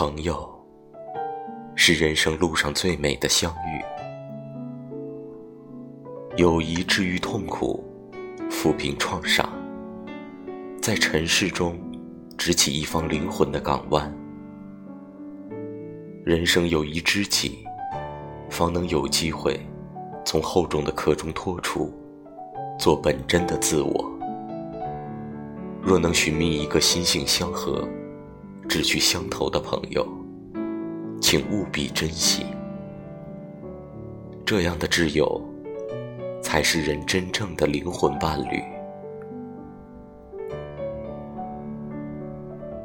朋友，是人生路上最美的相遇。友谊治愈痛苦，抚平创伤，在尘世中支起一方灵魂的港湾。人生有一知己，方能有机会从厚重的壳中脱出，做本真的自我。若能寻觅一个心性相合。志趣相投的朋友，请务必珍惜。这样的挚友，才是人真正的灵魂伴侣。